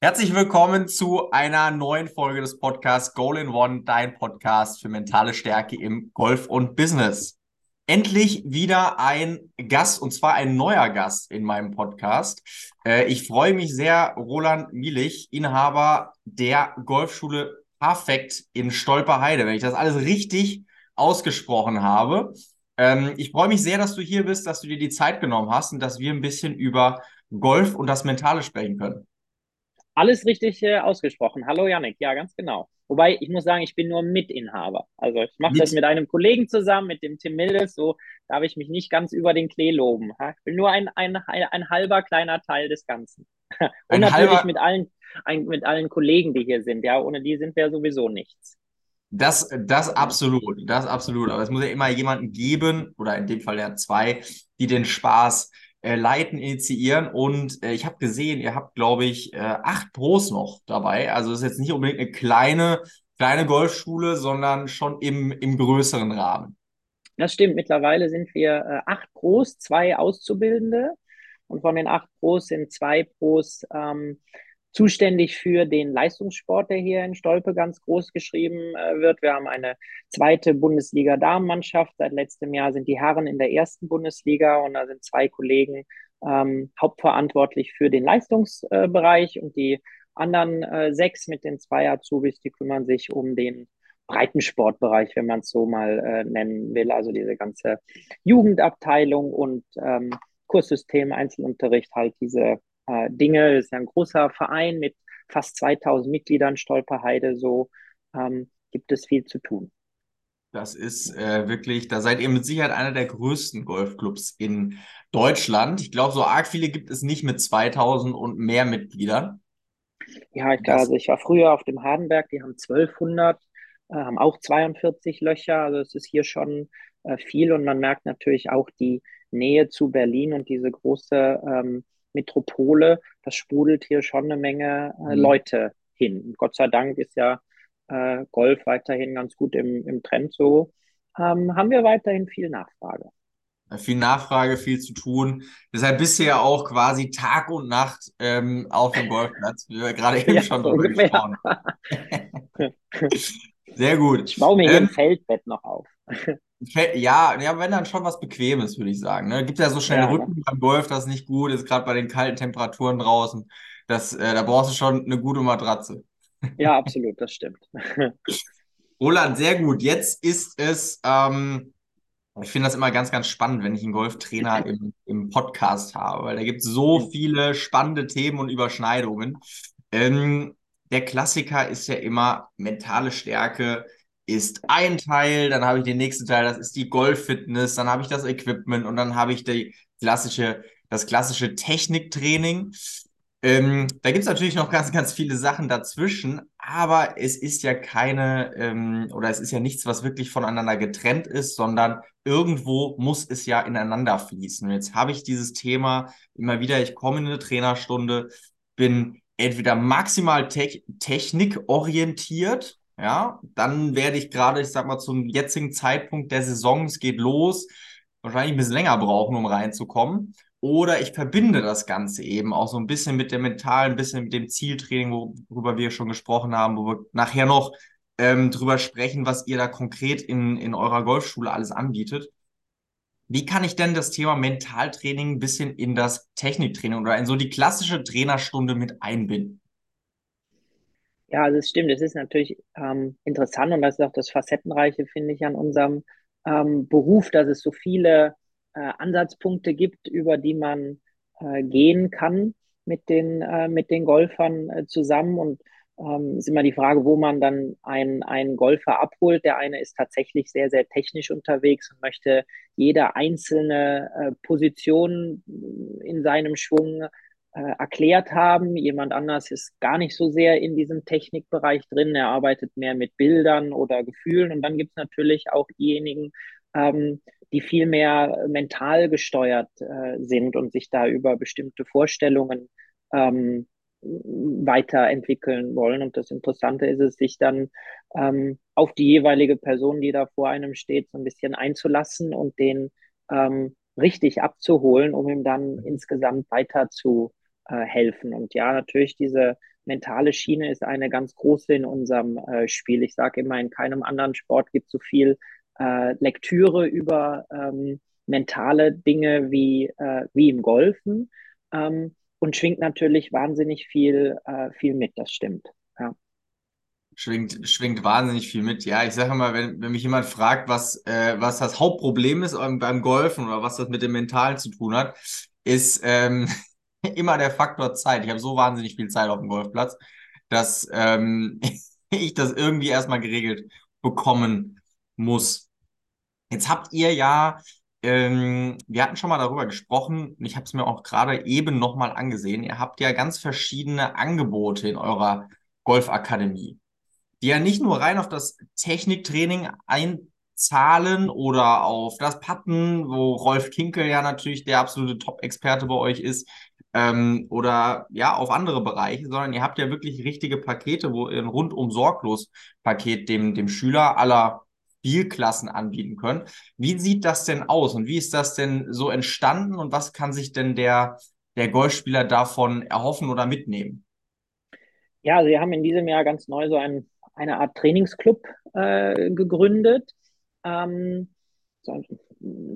Herzlich willkommen zu einer neuen Folge des Podcasts Goal in One, dein Podcast für mentale Stärke im Golf und Business. Endlich wieder ein Gast und zwar ein neuer Gast in meinem Podcast. Äh, ich freue mich sehr, Roland Mielich, Inhaber der Golfschule Perfekt in Stolperheide, wenn ich das alles richtig ausgesprochen habe. Ähm, ich freue mich sehr, dass du hier bist, dass du dir die Zeit genommen hast und dass wir ein bisschen über Golf und das Mentale sprechen können. Alles richtig äh, ausgesprochen. Hallo Janik, ja, ganz genau. Wobei, ich muss sagen, ich bin nur Mitinhaber. Also ich mache das mit einem Kollegen zusammen, mit dem Tim Mildes, so darf ich mich nicht ganz über den Klee loben. Ich bin nur ein, ein, ein, ein halber kleiner Teil des Ganzen. Und ein natürlich halber... mit allen, ein, mit allen Kollegen, die hier sind. Ja, ohne die sind wir sowieso nichts. Das, das absolut, das absolut. Aber es muss ja immer jemanden geben, oder in dem Fall ja zwei, die den Spaß äh, leiten, initiieren. Und äh, ich habe gesehen, ihr habt, glaube ich, äh, acht Pros noch dabei. Also es ist jetzt nicht unbedingt eine kleine, kleine Golfschule, sondern schon im, im größeren Rahmen. Das stimmt. Mittlerweile sind wir äh, acht Pros, zwei Auszubildende. Und von den acht Pros sind zwei Pros ähm, zuständig für den Leistungssport, der hier in Stolpe ganz groß geschrieben äh, wird. Wir haben eine zweite Bundesliga-Damenmannschaft. Seit letztem Jahr sind die Herren in der ersten Bundesliga und da sind zwei Kollegen ähm, hauptverantwortlich für den Leistungsbereich und die anderen äh, sechs mit den zwei Azubis, die kümmern sich um den Breitensportbereich, wenn man es so mal äh, nennen will. Also diese ganze Jugendabteilung und ähm, Kurssystem, Einzelunterricht, halt diese äh, Dinge. Das ist ja ein großer Verein mit fast 2000 Mitgliedern, Stolperheide, so ähm, gibt es viel zu tun. Das ist äh, wirklich, da seid ihr mit Sicherheit einer der größten Golfclubs in Deutschland. Ich glaube, so arg viele gibt es nicht mit 2000 und mehr Mitgliedern. Ja, ich glaube, also ich war früher auf dem Hardenberg, die haben 1200, äh, haben auch 42 Löcher. Also es ist hier schon äh, viel und man merkt natürlich auch die Nähe zu Berlin und diese große ähm, Metropole, das sprudelt hier schon eine Menge äh, mhm. Leute hin. Und Gott sei Dank ist ja äh, Golf weiterhin ganz gut im, im Trend so. Ähm, haben wir weiterhin viel Nachfrage. Viel Nachfrage, viel zu tun. Deshalb bist du ja auch quasi Tag und Nacht ähm, auf dem Golfplatz, wie wir gerade eben ja, schon drüber gesprochen haben. Sehr gut. Ich baue mir hier ähm, ein Feldbett noch auf. Ja, ja, wenn dann schon was Bequemes, würde ich sagen. Ne? Gibt ja so schnell ja, Rücken beim Golf, das ist nicht gut ist, gerade bei den kalten Temperaturen draußen. Das, äh, da brauchst du schon eine gute Matratze. Ja, absolut, das stimmt. Roland, sehr gut. Jetzt ist es, ähm, ich finde das immer ganz, ganz spannend, wenn ich einen Golftrainer im, im Podcast habe, weil da gibt es so viele spannende Themen und Überschneidungen. Ähm, der Klassiker ist ja immer mentale Stärke ist ein Teil, dann habe ich den nächsten Teil, das ist die Golf-Fitness, dann habe ich das Equipment und dann habe ich die klassische, das klassische Techniktraining. Ähm, da gibt es natürlich noch ganz, ganz viele Sachen dazwischen, aber es ist ja keine ähm, oder es ist ja nichts, was wirklich voneinander getrennt ist, sondern irgendwo muss es ja ineinander fließen. Und jetzt habe ich dieses Thema immer wieder, ich komme in eine Trainerstunde, bin entweder maximal te technikorientiert ja, dann werde ich gerade, ich sag mal, zum jetzigen Zeitpunkt der Saison, es geht los, wahrscheinlich ein bisschen länger brauchen, um reinzukommen. Oder ich verbinde das Ganze eben auch so ein bisschen mit dem mentalen, ein bisschen mit dem Zieltraining, worüber wir schon gesprochen haben, wo wir nachher noch ähm, drüber sprechen, was ihr da konkret in, in eurer Golfschule alles anbietet. Wie kann ich denn das Thema Mentaltraining ein bisschen in das Techniktraining oder in so die klassische Trainerstunde mit einbinden? Ja, also es stimmt, es ist natürlich ähm, interessant und das ist auch das Facettenreiche, finde ich, an unserem ähm, Beruf, dass es so viele äh, Ansatzpunkte gibt, über die man äh, gehen kann mit den, äh, mit den Golfern äh, zusammen. Und ähm, ist immer die Frage, wo man dann einen, einen Golfer abholt. Der eine ist tatsächlich sehr, sehr technisch unterwegs und möchte jede einzelne äh, Position in seinem Schwung äh, erklärt haben. Jemand anders ist gar nicht so sehr in diesem Technikbereich drin. Er arbeitet mehr mit Bildern oder Gefühlen. Und dann gibt es natürlich auch diejenigen, ähm, die viel mehr mental gesteuert äh, sind und sich da über bestimmte Vorstellungen ähm, weiterentwickeln wollen. Und das Interessante ist es, sich dann ähm, auf die jeweilige Person, die da vor einem steht, so ein bisschen einzulassen und den ähm, richtig abzuholen, um ihm dann insgesamt weiter zu äh, helfen. Und ja, natürlich diese mentale Schiene ist eine ganz große in unserem äh, Spiel. Ich sage immer, in keinem anderen Sport gibt es so viel äh, Lektüre über ähm, mentale Dinge wie, äh, wie im Golfen ähm, und schwingt natürlich wahnsinnig viel, äh, viel mit, das stimmt. Ja. Schwingt, schwingt wahnsinnig viel mit. Ja, ich sage immer, wenn, wenn mich jemand fragt, was, was das Hauptproblem ist beim Golfen oder was das mit dem Mentalen zu tun hat, ist ähm, immer der Faktor Zeit. Ich habe so wahnsinnig viel Zeit auf dem Golfplatz, dass ähm, ich das irgendwie erstmal geregelt bekommen muss. Jetzt habt ihr ja, ähm, wir hatten schon mal darüber gesprochen und ich habe es mir auch gerade eben nochmal angesehen. Ihr habt ja ganz verschiedene Angebote in eurer Golfakademie, die ja nicht nur rein auf das Techniktraining einzahlen oder auf das Patten, wo Rolf Kinkel ja natürlich der absolute Top-Experte bei euch ist, ähm, oder ja, auf andere Bereiche, sondern ihr habt ja wirklich richtige Pakete, wo ihr ein rundum sorglos Paket dem, dem Schüler aller Spielklassen anbieten können. Wie sieht das denn aus und wie ist das denn so entstanden und was kann sich denn der, der Golfspieler davon erhoffen oder mitnehmen? Ja, also wir haben in diesem Jahr ganz neu so ein, eine Art Trainingsclub äh, gegründet. Ähm,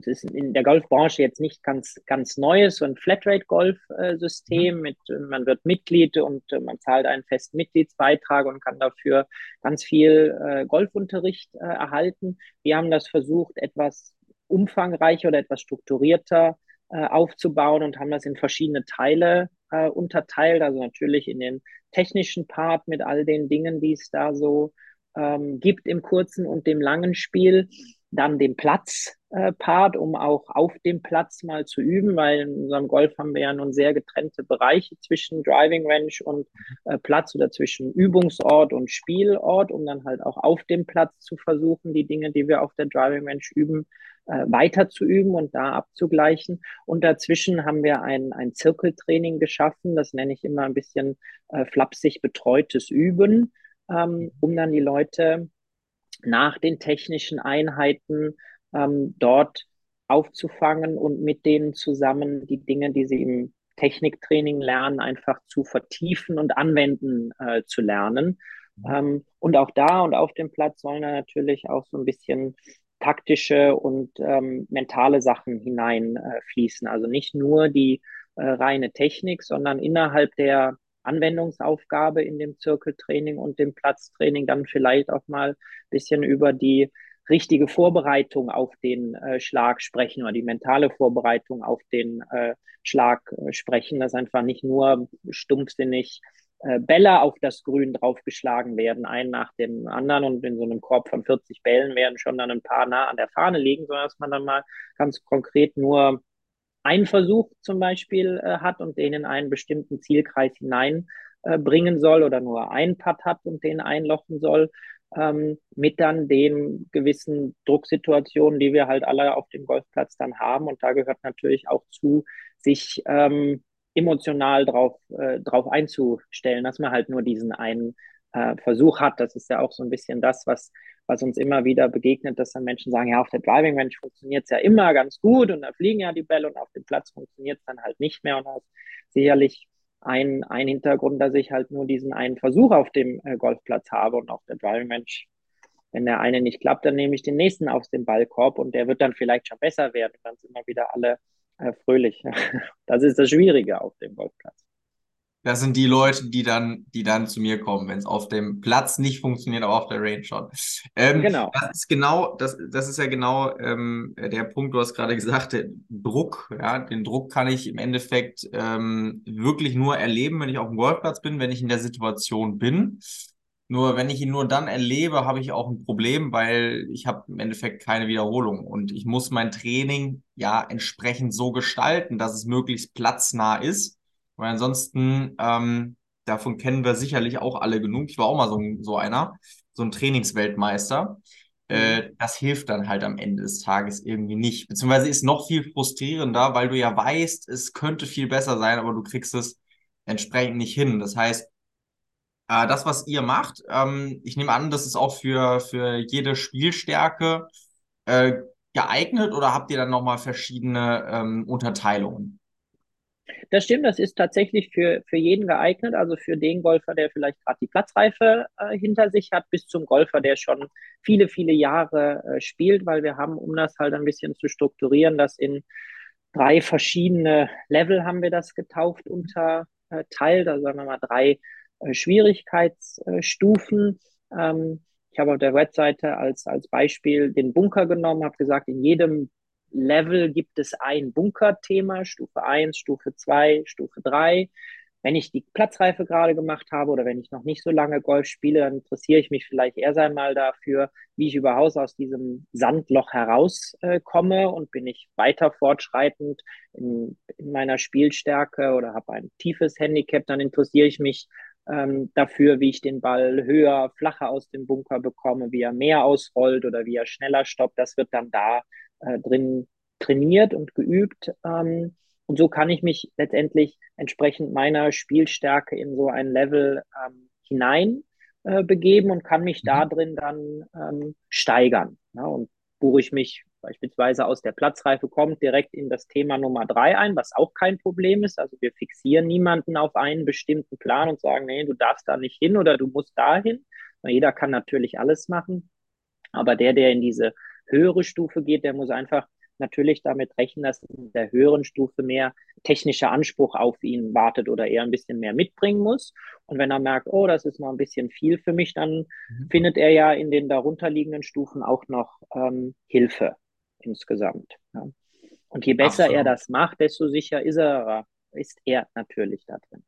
es ist in der Golfbranche jetzt nicht ganz, ganz neues, so ein Flatrate-Golf-System mhm. mit, man wird Mitglied und äh, man zahlt einen festen Mitgliedsbeitrag und kann dafür ganz viel äh, Golfunterricht äh, erhalten. Wir haben das versucht, etwas umfangreicher oder etwas strukturierter äh, aufzubauen und haben das in verschiedene Teile unterteilt. Also natürlich in den technischen Part mit all den Dingen, die es da so ähm, gibt im kurzen und dem langen Spiel dann den Platzpart, äh, um auch auf dem Platz mal zu üben, weil in unserem Golf haben wir ja nun sehr getrennte Bereiche zwischen Driving Range und äh, Platz oder zwischen Übungsort und Spielort, um dann halt auch auf dem Platz zu versuchen, die Dinge, die wir auf der Driving Range üben, äh, weiter zu üben und da abzugleichen. Und dazwischen haben wir ein, ein Zirkeltraining geschaffen, das nenne ich immer ein bisschen äh, flapsig betreutes Üben, ähm, um dann die Leute nach den technischen Einheiten ähm, dort aufzufangen und mit denen zusammen die Dinge, die sie im Techniktraining lernen, einfach zu vertiefen und anwenden äh, zu lernen. Mhm. Ähm, und auch da und auf dem Platz sollen da natürlich auch so ein bisschen taktische und ähm, mentale Sachen hineinfließen. Äh, also nicht nur die äh, reine Technik, sondern innerhalb der Anwendungsaufgabe in dem Zirkeltraining und dem Platztraining dann vielleicht auch mal ein bisschen über die richtige Vorbereitung auf den äh, Schlag sprechen oder die mentale Vorbereitung auf den äh, Schlag äh, sprechen, dass einfach nicht nur stumpfsinnig äh, Bälle auf das Grün draufgeschlagen werden, einen nach dem anderen und in so einem Korb von 40 Bällen werden schon dann ein paar nah an der Fahne liegen, sondern dass man dann mal ganz konkret nur einen Versuch zum Beispiel äh, hat und den in einen bestimmten Zielkreis hineinbringen äh, soll oder nur einen Putt hat und den einlochen soll, ähm, mit dann den gewissen Drucksituationen, die wir halt alle auf dem Golfplatz dann haben. Und da gehört natürlich auch zu, sich ähm, emotional drauf, äh, drauf einzustellen, dass man halt nur diesen einen äh, Versuch hat. Das ist ja auch so ein bisschen das, was was uns immer wieder begegnet, dass dann Menschen sagen, ja, auf der Driving Range funktioniert es ja immer ganz gut und da fliegen ja die Bälle und auf dem Platz funktioniert es dann halt nicht mehr und da ist sicherlich ein, ein Hintergrund, dass ich halt nur diesen einen Versuch auf dem äh, Golfplatz habe und auf der Driving Range, wenn der eine nicht klappt, dann nehme ich den nächsten aus dem Ballkorb und der wird dann vielleicht schon besser werden und dann sind wir wieder alle äh, fröhlich. Das ist das Schwierige auf dem Golfplatz. Das sind die Leute, die dann, die dann zu mir kommen, wenn es auf dem Platz nicht funktioniert, aber auf der Range schon. Ähm, genau. Das ist genau, das, das ist ja genau ähm, der Punkt, du hast gerade gesagt, der Druck. Ja, den Druck kann ich im Endeffekt ähm, wirklich nur erleben, wenn ich auf dem Golfplatz bin, wenn ich in der Situation bin. Nur wenn ich ihn nur dann erlebe, habe ich auch ein Problem, weil ich habe im Endeffekt keine Wiederholung und ich muss mein Training ja entsprechend so gestalten, dass es möglichst platznah ist weil ansonsten, ähm, davon kennen wir sicherlich auch alle genug. Ich war auch mal so, so einer, so ein Trainingsweltmeister. Äh, mhm. das hilft dann halt am Ende des Tages irgendwie nicht. Beziehungsweise ist noch viel frustrierender, weil du ja weißt, es könnte viel besser sein, aber du kriegst es entsprechend nicht hin. Das heißt, äh, das, was ihr macht, ähm, ich nehme an, das ist auch für, für jede Spielstärke äh, geeignet oder habt ihr dann nochmal verschiedene ähm, Unterteilungen? Das stimmt, das ist tatsächlich für, für jeden geeignet, also für den Golfer, der vielleicht gerade die Platzreife äh, hinter sich hat, bis zum Golfer, der schon viele, viele Jahre äh, spielt, weil wir haben, um das halt ein bisschen zu strukturieren, das in drei verschiedene Level haben wir das getauft unterteilt, also sagen wir mal drei äh, Schwierigkeitsstufen. Ähm, ich habe auf der Webseite als, als Beispiel den Bunker genommen, habe gesagt, in jedem Level gibt es ein Bunker-Thema, Stufe 1, Stufe 2, Stufe 3. Wenn ich die Platzreife gerade gemacht habe oder wenn ich noch nicht so lange Golf spiele, dann interessiere ich mich vielleicht erst einmal dafür, wie ich überhaupt aus diesem Sandloch herauskomme äh, und bin ich weiter fortschreitend in, in meiner Spielstärke oder habe ein tiefes Handicap, dann interessiere ich mich ähm, dafür, wie ich den Ball höher, flacher aus dem Bunker bekomme, wie er mehr ausrollt oder wie er schneller stoppt. Das wird dann da äh, drin trainiert und geübt. Ähm, und so kann ich mich letztendlich entsprechend meiner Spielstärke in so ein Level ähm, hinein äh, begeben und kann mich mhm. da drin dann ähm, steigern. Ja, und buche ich mich beispielsweise aus der Platzreife kommt, direkt in das Thema Nummer drei ein, was auch kein Problem ist. Also wir fixieren niemanden auf einen bestimmten Plan und sagen, nee, du darfst da nicht hin oder du musst dahin. Jeder kann natürlich alles machen. Aber der, der in diese höhere Stufe geht, der muss einfach natürlich damit rechnen, dass in der höheren Stufe mehr technischer Anspruch auf ihn wartet oder er ein bisschen mehr mitbringen muss. Und wenn er merkt, oh, das ist noch ein bisschen viel für mich, dann mhm. findet er ja in den darunterliegenden Stufen auch noch ähm, Hilfe insgesamt. Ja. Und je besser Absolut. er das macht, desto sicher ist er, ist er natürlich da drin.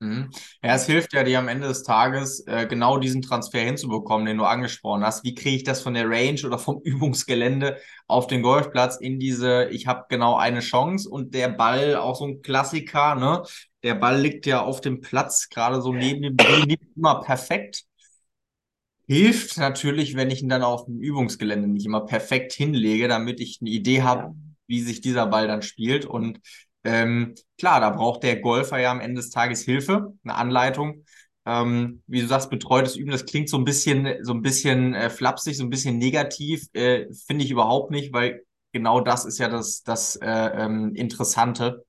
Mhm. Ja, es hilft ja dir am Ende des Tages, äh, genau diesen Transfer hinzubekommen, den du angesprochen hast. Wie kriege ich das von der Range oder vom Übungsgelände auf den Golfplatz in diese, ich habe genau eine Chance und der Ball, auch so ein Klassiker, ne? Der Ball liegt ja auf dem Platz, gerade so neben dem Grün, nicht immer perfekt. Hilft natürlich, wenn ich ihn dann auf dem Übungsgelände nicht immer perfekt hinlege, damit ich eine Idee habe, wie sich dieser Ball dann spielt. Und ähm, klar, da braucht der Golfer ja am Ende des Tages Hilfe, eine Anleitung. Ähm, wie du sagst, betreutes Üben, das klingt so ein bisschen, so ein bisschen äh, flapsig, so ein bisschen negativ. Äh, Finde ich überhaupt nicht, weil genau das ist ja das, das äh, ähm, Interessante,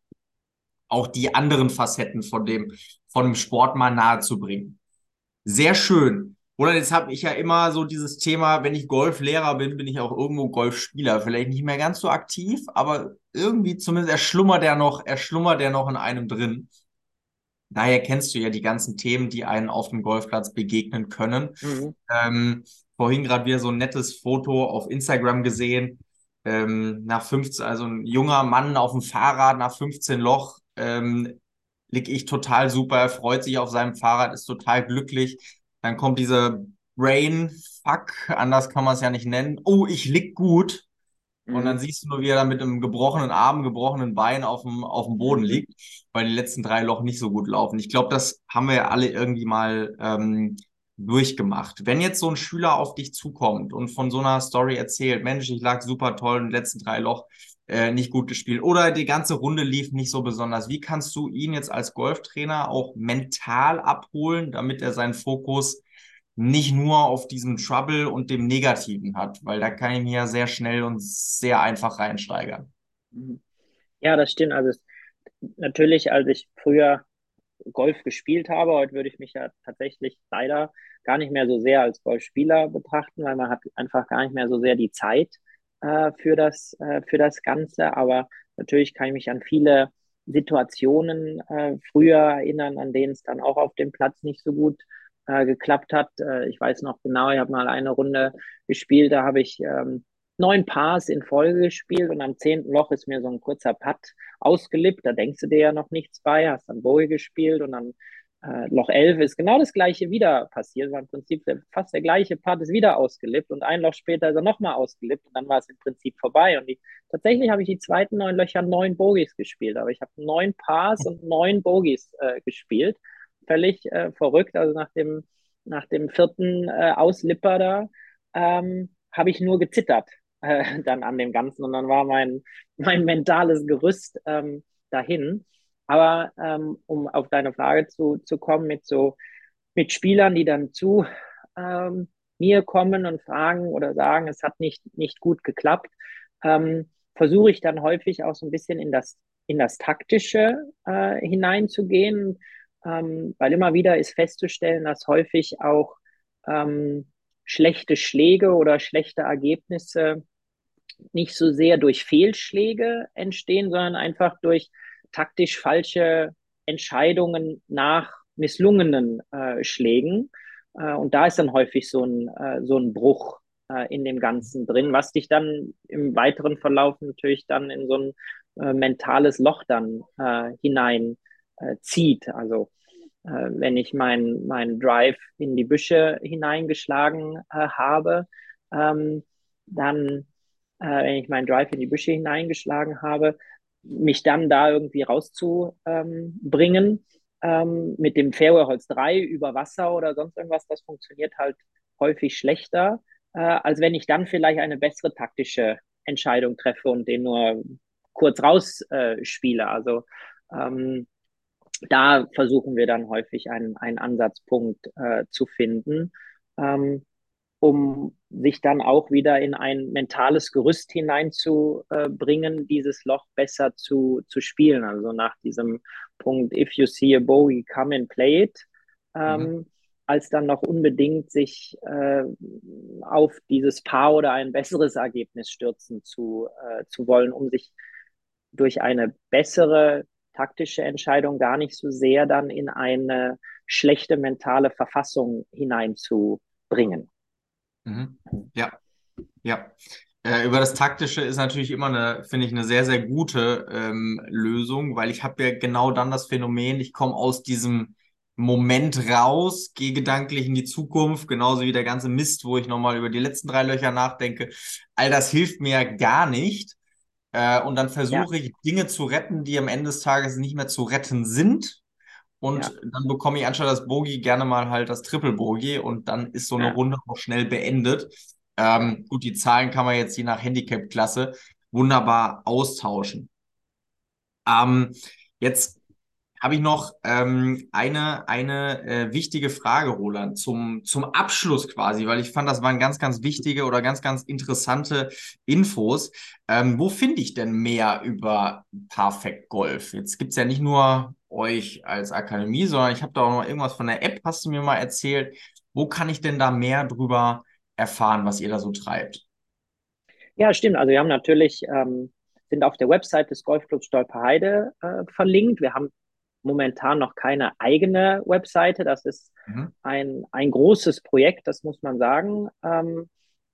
auch die anderen Facetten von dem, von dem Sport mal nahezubringen. Sehr schön. Oder jetzt habe ich ja immer so dieses Thema, wenn ich Golflehrer bin, bin ich auch irgendwo Golfspieler. Vielleicht nicht mehr ganz so aktiv, aber irgendwie zumindest erschlummert der noch, erschlummert der noch in einem drin. Daher kennst du ja die ganzen Themen, die einen auf dem Golfplatz begegnen können. Mhm. Ähm, vorhin gerade wieder so ein nettes Foto auf Instagram gesehen. Ähm, nach 15, also ein junger Mann auf dem Fahrrad nach 15 Loch, ähm, lieg ich total super, er freut sich auf seinem Fahrrad, ist total glücklich dann kommt diese Brain Fuck, anders kann man es ja nicht nennen. Oh, ich lieg gut. Und dann mhm. siehst du nur, wie er da mit einem gebrochenen Arm, gebrochenen Bein auf dem, auf dem Boden mhm. liegt, weil die letzten drei Loch nicht so gut laufen. Ich glaube, das haben wir ja alle irgendwie mal ähm, durchgemacht. Wenn jetzt so ein Schüler auf dich zukommt und von so einer Story erzählt, Mensch, ich lag super toll in den letzten drei Loch, äh, nicht gut gespielt oder die ganze Runde lief nicht so besonders. Wie kannst du ihn jetzt als Golftrainer auch mental abholen, damit er seinen Fokus nicht nur auf diesem Trouble und dem Negativen hat? Weil da kann ich mir ja sehr schnell und sehr einfach reinsteigern. Mhm. Ja, das stimmt. Also es, natürlich, als ich früher Golf gespielt habe, heute würde ich mich ja tatsächlich leider gar nicht mehr so sehr als Golfspieler betrachten, weil man hat einfach gar nicht mehr so sehr die Zeit äh, für, das, äh, für das Ganze. Aber natürlich kann ich mich an viele Situationen äh, früher erinnern, an denen es dann auch auf dem Platz nicht so gut äh, geklappt hat. Äh, ich weiß noch genau, ich habe mal eine Runde gespielt, da habe ich ähm, neun Pars in Folge gespielt und am zehnten Loch ist mir so ein kurzer Putt ausgelippt. Da denkst du dir ja noch nichts bei, hast dann Bowie gespielt und dann äh, Loch 11 ist genau das gleiche wieder passiert. War im Prinzip fast der gleiche Part ist wieder ausgelippt und ein Loch später ist er nochmal ausgelippt und dann war es im Prinzip vorbei. Und die, tatsächlich habe ich die zweiten neun Löcher neun Bogies gespielt, aber ich habe neun Pars und neun Bogies äh, gespielt. Völlig äh, verrückt. Also nach dem, nach dem vierten äh, Auslipper da ähm, habe ich nur gezittert äh, dann an dem Ganzen und dann war mein, mein mentales Gerüst ähm, dahin. Aber ähm, um auf deine Frage zu, zu kommen, mit so mit Spielern, die dann zu ähm, mir kommen und fragen oder sagen, es hat nicht, nicht gut geklappt, ähm, versuche ich dann häufig auch so ein bisschen in das in das Taktische äh, hineinzugehen, ähm, weil immer wieder ist festzustellen, dass häufig auch ähm, schlechte Schläge oder schlechte Ergebnisse nicht so sehr durch Fehlschläge entstehen, sondern einfach durch taktisch falsche Entscheidungen nach misslungenen äh, Schlägen. Äh, und da ist dann häufig so ein, äh, so ein Bruch äh, in dem Ganzen drin, was dich dann im weiteren Verlauf natürlich dann in so ein äh, mentales Loch dann äh, hinein zieht. Also wenn ich meinen mein Drive in die Büsche hineingeschlagen habe, ähm, dann, wenn ich meinen Drive in die Büsche hineingeschlagen habe, mich dann da irgendwie rauszubringen ähm, mit dem Fairway-Holz 3 über Wasser oder sonst irgendwas, das funktioniert halt häufig schlechter, äh, als wenn ich dann vielleicht eine bessere taktische Entscheidung treffe und den nur kurz rausspiele. Äh, also ähm, da versuchen wir dann häufig einen, einen Ansatzpunkt äh, zu finden. Ähm, um sich dann auch wieder in ein mentales Gerüst hineinzubringen, dieses Loch besser zu, zu spielen. Also nach diesem Punkt, if you see a bogey, come and play it, ähm, mhm. als dann noch unbedingt sich äh, auf dieses Paar oder ein besseres Ergebnis stürzen zu, äh, zu wollen, um sich durch eine bessere taktische Entscheidung gar nicht so sehr dann in eine schlechte mentale Verfassung hineinzubringen. Mhm. Ja, ja. Äh, über das Taktische ist natürlich immer eine, finde ich, eine sehr, sehr gute ähm, Lösung, weil ich habe ja genau dann das Phänomen, ich komme aus diesem Moment raus, gehe gedanklich in die Zukunft, genauso wie der ganze Mist, wo ich nochmal über die letzten drei Löcher nachdenke. All das hilft mir gar nicht. Äh, und dann versuche ja. ich Dinge zu retten, die am Ende des Tages nicht mehr zu retten sind. Und ja. dann bekomme ich anstatt das Bogie gerne mal halt das Triple Bogie und dann ist so eine ja. Runde auch schnell beendet. Ähm, gut, die Zahlen kann man jetzt je nach Handicap-Klasse wunderbar austauschen. Ähm, jetzt habe ich noch ähm, eine, eine äh, wichtige Frage, Roland, zum, zum Abschluss quasi, weil ich fand, das waren ganz, ganz wichtige oder ganz, ganz interessante Infos. Ähm, wo finde ich denn mehr über Perfect Golf? Jetzt gibt es ja nicht nur euch als Akademie, sondern ich habe da auch noch irgendwas von der App, hast du mir mal erzählt. Wo kann ich denn da mehr drüber erfahren, was ihr da so treibt? Ja, stimmt. Also wir haben natürlich, ähm, sind auf der Website des Golfclubs Stolperheide äh, verlinkt. Wir haben momentan noch keine eigene Webseite. Das ist mhm. ein, ein großes Projekt, das muss man sagen. Ähm,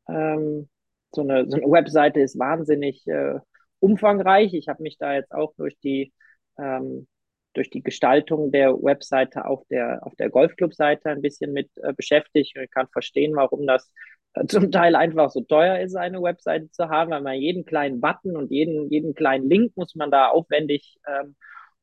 ähm, so, eine, so eine Webseite ist wahnsinnig äh, umfangreich. Ich habe mich da jetzt auch durch die ähm, durch die Gestaltung der Webseite auf der, auf der Golfclub-Seite ein bisschen mit äh, beschäftigt und ich kann verstehen, warum das äh, zum Teil einfach so teuer ist, eine Webseite zu haben, weil man jeden kleinen Button und jeden, jeden kleinen Link muss man da aufwendig ähm,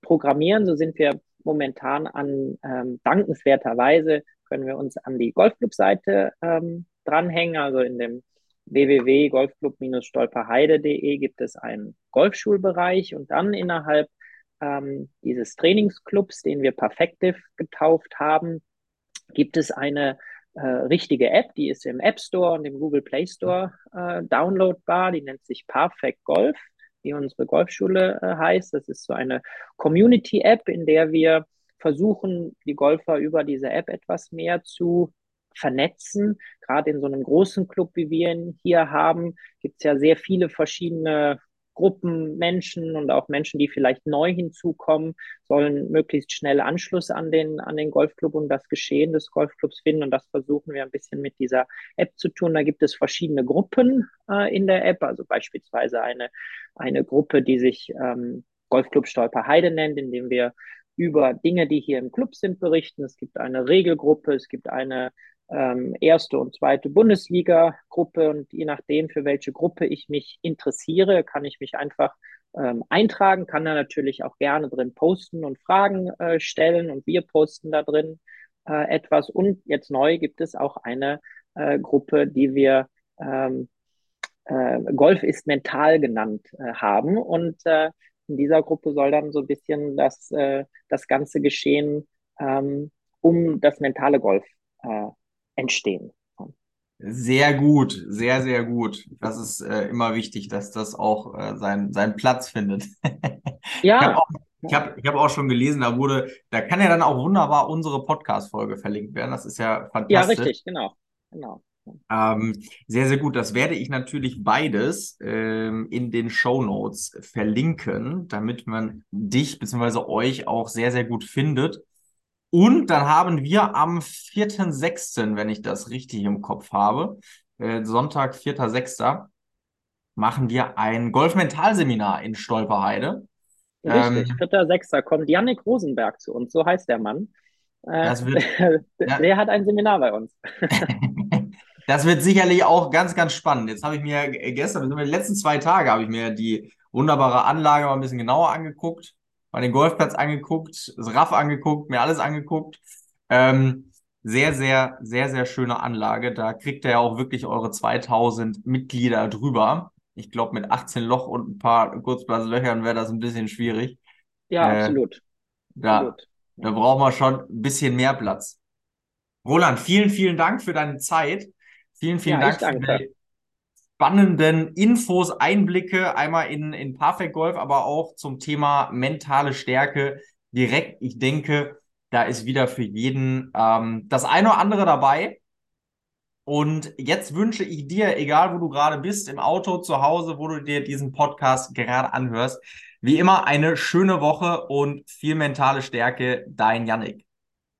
programmieren. So sind wir momentan an ähm, dankenswerterweise können wir uns an die Golfclub-Seite ähm, dranhängen. Also in dem www.golfclub-stolperheide.de gibt es einen Golfschulbereich und dann innerhalb ähm, dieses Trainingsclubs, den wir Perfective getauft haben, gibt es eine äh, richtige App, die ist im App Store und im Google Play Store äh, downloadbar. Die nennt sich Perfect Golf, wie unsere Golfschule äh, heißt. Das ist so eine Community-App, in der wir versuchen, die Golfer über diese App etwas mehr zu vernetzen. Gerade in so einem großen Club, wie wir ihn hier haben, gibt es ja sehr viele verschiedene Gruppen Menschen und auch Menschen, die vielleicht neu hinzukommen, sollen möglichst schnell Anschluss an den, an den Golfclub und das Geschehen des Golfclubs finden. Und das versuchen wir ein bisschen mit dieser App zu tun. Da gibt es verschiedene Gruppen äh, in der App, also beispielsweise eine, eine Gruppe, die sich ähm, Golfclub Stolperheide nennt, in dem wir über Dinge, die hier im Club sind, berichten. Es gibt eine Regelgruppe, es gibt eine ähm, erste und zweite Bundesliga-Gruppe und je nachdem, für welche Gruppe ich mich interessiere, kann ich mich einfach ähm, eintragen, kann da natürlich auch gerne drin posten und Fragen äh, stellen und wir posten da drin äh, etwas. Und jetzt neu gibt es auch eine äh, Gruppe, die wir ähm, äh, Golf ist mental genannt äh, haben und äh, in dieser Gruppe soll dann so ein bisschen das, das ganze Geschehen ähm, um das mentale Golf entstehen. Sehr gut, sehr, sehr gut. Das ist äh, immer wichtig, dass das auch äh, sein, seinen Platz findet. Ja. Ich habe auch, ich hab, ich hab auch schon gelesen, da wurde, da kann ja dann auch wunderbar unsere Podcast-Folge verlinkt werden. Das ist ja fantastisch. Ja, richtig, genau. genau. Ähm, sehr, sehr gut. Das werde ich natürlich beides ähm, in den Show Notes verlinken, damit man dich bzw. euch auch sehr, sehr gut findet. Und dann haben wir am 4.6., wenn ich das richtig im Kopf habe, äh, Sonntag, 4.6., machen wir ein Golf-Mental-Seminar in Stolperheide. Richtig, ähm, 4.6. kommt Yannick Rosenberg zu uns, so heißt der Mann. Äh, wird, der, der hat ein Seminar bei uns. das wird sicherlich auch ganz, ganz spannend. Jetzt habe ich mir gestern, die letzten zwei Tage, habe ich mir die wunderbare Anlage mal ein bisschen genauer angeguckt mal den Golfplatz angeguckt, das Raff angeguckt, mir alles angeguckt. Ähm, sehr, sehr, sehr, sehr schöne Anlage. Da kriegt ihr ja auch wirklich eure 2000 Mitglieder drüber. Ich glaube, mit 18 Loch und ein paar Kurzplatzlöchern wäre das ein bisschen schwierig. Ja, äh, absolut. Da, absolut. da brauchen wir schon ein bisschen mehr Platz. Roland, vielen, vielen Dank für deine Zeit. Vielen, vielen ja, Dank für die, spannenden Infos, Einblicke, einmal in, in Perfect Golf, aber auch zum Thema mentale Stärke direkt. Ich denke, da ist wieder für jeden ähm, das eine oder andere dabei. Und jetzt wünsche ich dir, egal wo du gerade bist, im Auto, zu Hause, wo du dir diesen Podcast gerade anhörst, wie immer eine schöne Woche und viel mentale Stärke. Dein Yannick.